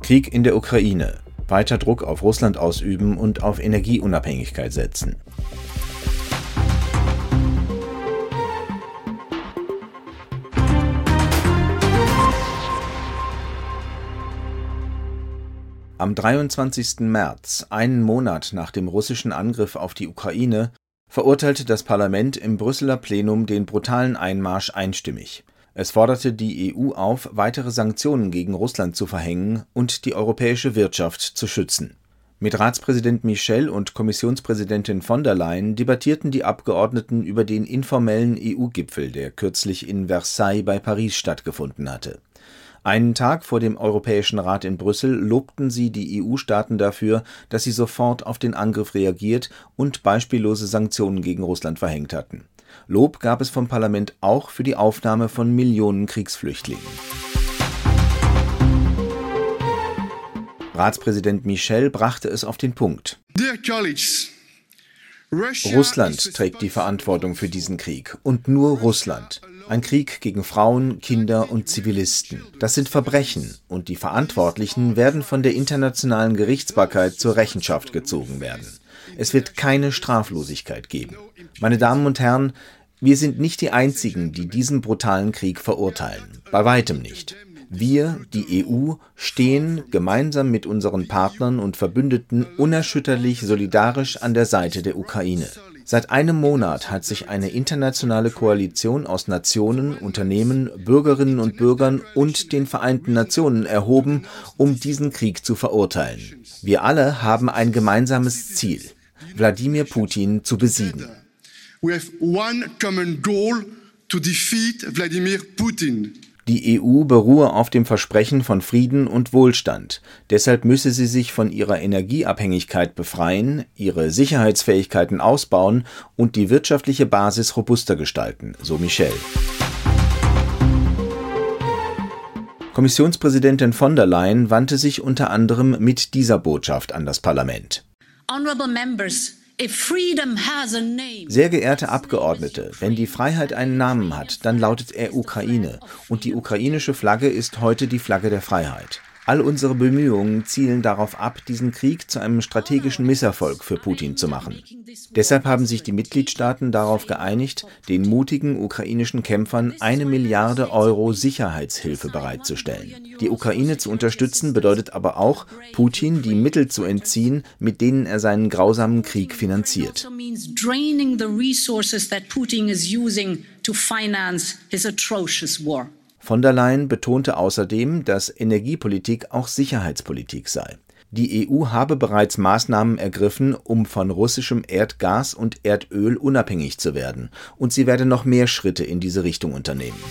Krieg in der Ukraine. Weiter Druck auf Russland ausüben und auf Energieunabhängigkeit setzen. Am 23. März, einen Monat nach dem russischen Angriff auf die Ukraine, verurteilte das Parlament im Brüsseler Plenum den brutalen Einmarsch einstimmig. Es forderte die EU auf, weitere Sanktionen gegen Russland zu verhängen und die europäische Wirtschaft zu schützen. Mit Ratspräsident Michel und Kommissionspräsidentin von der Leyen debattierten die Abgeordneten über den informellen EU-Gipfel, der kürzlich in Versailles bei Paris stattgefunden hatte. Einen Tag vor dem Europäischen Rat in Brüssel lobten sie die EU-Staaten dafür, dass sie sofort auf den Angriff reagiert und beispiellose Sanktionen gegen Russland verhängt hatten. Lob gab es vom Parlament auch für die Aufnahme von Millionen Kriegsflüchtlingen. Ratspräsident Michel brachte es auf den Punkt. Russland trägt die Verantwortung für diesen Krieg und nur Russland. Ein Krieg gegen Frauen, Kinder und Zivilisten. Das sind Verbrechen und die Verantwortlichen werden von der internationalen Gerichtsbarkeit zur Rechenschaft gezogen werden. Es wird keine Straflosigkeit geben. Meine Damen und Herren, wir sind nicht die Einzigen, die diesen brutalen Krieg verurteilen. Bei weitem nicht. Wir, die EU, stehen gemeinsam mit unseren Partnern und Verbündeten unerschütterlich solidarisch an der Seite der Ukraine. Seit einem Monat hat sich eine internationale Koalition aus Nationen, Unternehmen, Bürgerinnen und Bürgern und den Vereinten Nationen erhoben, um diesen Krieg zu verurteilen. Wir alle haben ein gemeinsames Ziel, Wladimir Putin zu besiegen. We have one common goal to defeat Vladimir Putin. Die EU beruhe auf dem Versprechen von Frieden und Wohlstand. Deshalb müsse sie sich von ihrer Energieabhängigkeit befreien, ihre Sicherheitsfähigkeiten ausbauen und die wirtschaftliche Basis robuster gestalten, so Michel. Kommissionspräsidentin von der Leyen wandte sich unter anderem mit dieser Botschaft an das Parlament. Sehr geehrte Abgeordnete, wenn die Freiheit einen Namen hat, dann lautet er Ukraine. Und die ukrainische Flagge ist heute die Flagge der Freiheit. All unsere Bemühungen zielen darauf ab, diesen Krieg zu einem strategischen Misserfolg für Putin zu machen. Deshalb haben sich die Mitgliedstaaten darauf geeinigt, den mutigen ukrainischen Kämpfern eine Milliarde Euro Sicherheitshilfe bereitzustellen. Die Ukraine zu unterstützen bedeutet aber auch, Putin die Mittel zu entziehen, mit denen er seinen grausamen Krieg finanziert. Von der Leyen betonte außerdem, dass Energiepolitik auch Sicherheitspolitik sei. Die EU habe bereits Maßnahmen ergriffen, um von russischem Erdgas und Erdöl unabhängig zu werden, und sie werde noch mehr Schritte in diese Richtung unternehmen.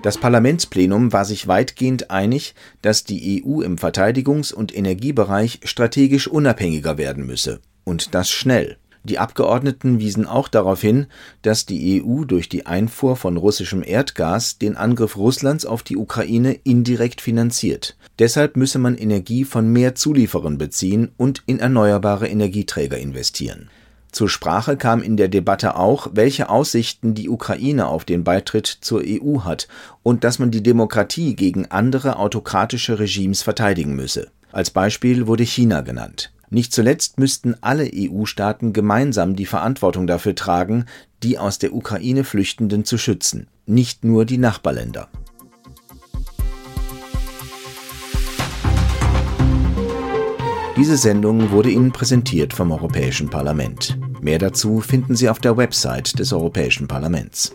Das Parlamentsplenum war sich weitgehend einig, dass die EU im Verteidigungs- und Energiebereich strategisch unabhängiger werden müsse, und das schnell. Die Abgeordneten wiesen auch darauf hin, dass die EU durch die Einfuhr von russischem Erdgas den Angriff Russlands auf die Ukraine indirekt finanziert. Deshalb müsse man Energie von mehr Zulieferern beziehen und in erneuerbare Energieträger investieren. Zur Sprache kam in der Debatte auch, welche Aussichten die Ukraine auf den Beitritt zur EU hat und dass man die Demokratie gegen andere autokratische Regimes verteidigen müsse. Als Beispiel wurde China genannt. Nicht zuletzt müssten alle EU-Staaten gemeinsam die Verantwortung dafür tragen, die aus der Ukraine Flüchtenden zu schützen, nicht nur die Nachbarländer. Diese Sendung wurde Ihnen präsentiert vom Europäischen Parlament. Mehr dazu finden Sie auf der Website des Europäischen Parlaments.